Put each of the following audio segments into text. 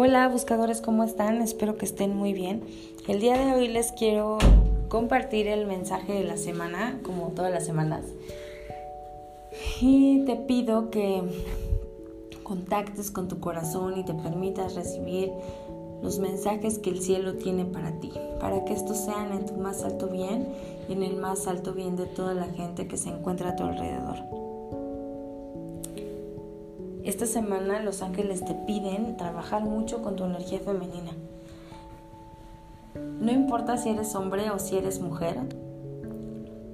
Hola buscadores, ¿cómo están? Espero que estén muy bien. El día de hoy les quiero compartir el mensaje de la semana, como todas las semanas. Y te pido que contactes con tu corazón y te permitas recibir los mensajes que el cielo tiene para ti, para que estos sean en tu más alto bien y en el más alto bien de toda la gente que se encuentra a tu alrededor. Esta semana los ángeles te piden trabajar mucho con tu energía femenina. No importa si eres hombre o si eres mujer,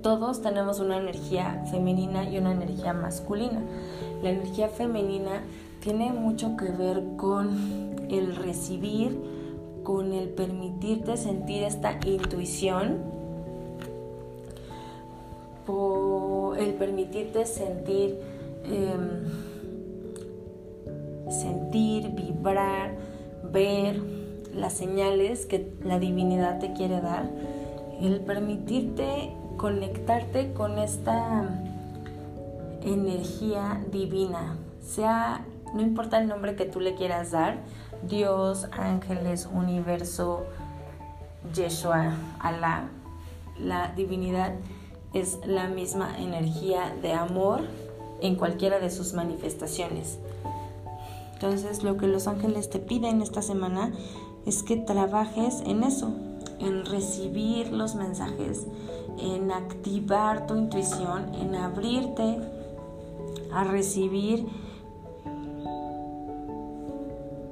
todos tenemos una energía femenina y una energía masculina. La energía femenina tiene mucho que ver con el recibir, con el permitirte sentir esta intuición, el permitirte sentir... Em, sentir, vibrar, ver las señales que la divinidad te quiere dar, el permitirte conectarte con esta energía divina, sea, no importa el nombre que tú le quieras dar, Dios, ángeles, universo, Yeshua, Alá, la divinidad es la misma energía de amor en cualquiera de sus manifestaciones. Entonces lo que los ángeles te piden esta semana es que trabajes en eso, en recibir los mensajes, en activar tu intuición, en abrirte a recibir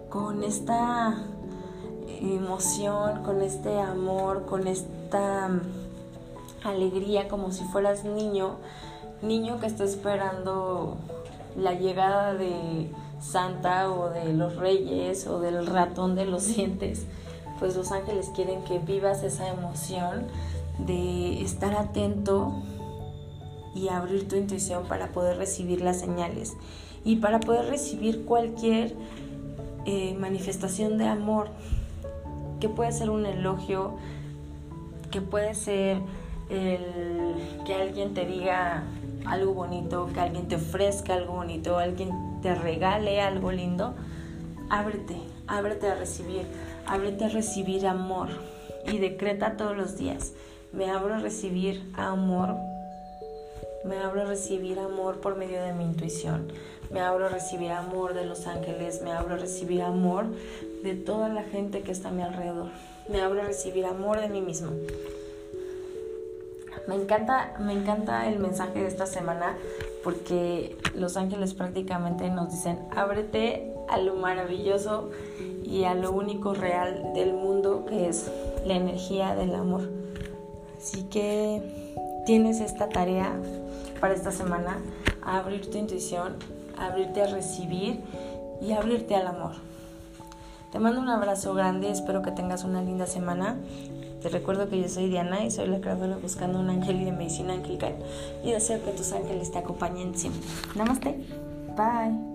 con esta emoción, con este amor, con esta alegría, como si fueras niño, niño que está esperando la llegada de Santa o de los reyes o del ratón de los dientes, pues los ángeles quieren que vivas esa emoción de estar atento y abrir tu intuición para poder recibir las señales y para poder recibir cualquier eh, manifestación de amor, que puede ser un elogio, que puede ser el que alguien te diga algo bonito, que alguien te ofrezca algo bonito, alguien te regale algo lindo, ábrete, ábrete a recibir, ábrete a recibir amor y decreta todos los días, me abro a recibir amor, me abro a recibir amor por medio de mi intuición, me abro a recibir amor de los ángeles, me abro a recibir amor de toda la gente que está a mi alrededor, me abro a recibir amor de mí mismo. Me encanta, me encanta el mensaje de esta semana porque los ángeles prácticamente nos dicen, ábrete a lo maravilloso y a lo único real del mundo que es la energía del amor. Así que tienes esta tarea para esta semana, abrir tu intuición, abrirte a recibir y abrirte al amor. Te mando un abrazo grande, espero que tengas una linda semana. Te recuerdo que yo soy Diana y soy la creadora buscando un ángel y de medicina angelical y deseo que tus ángeles te acompañen siempre. Namaste. Bye.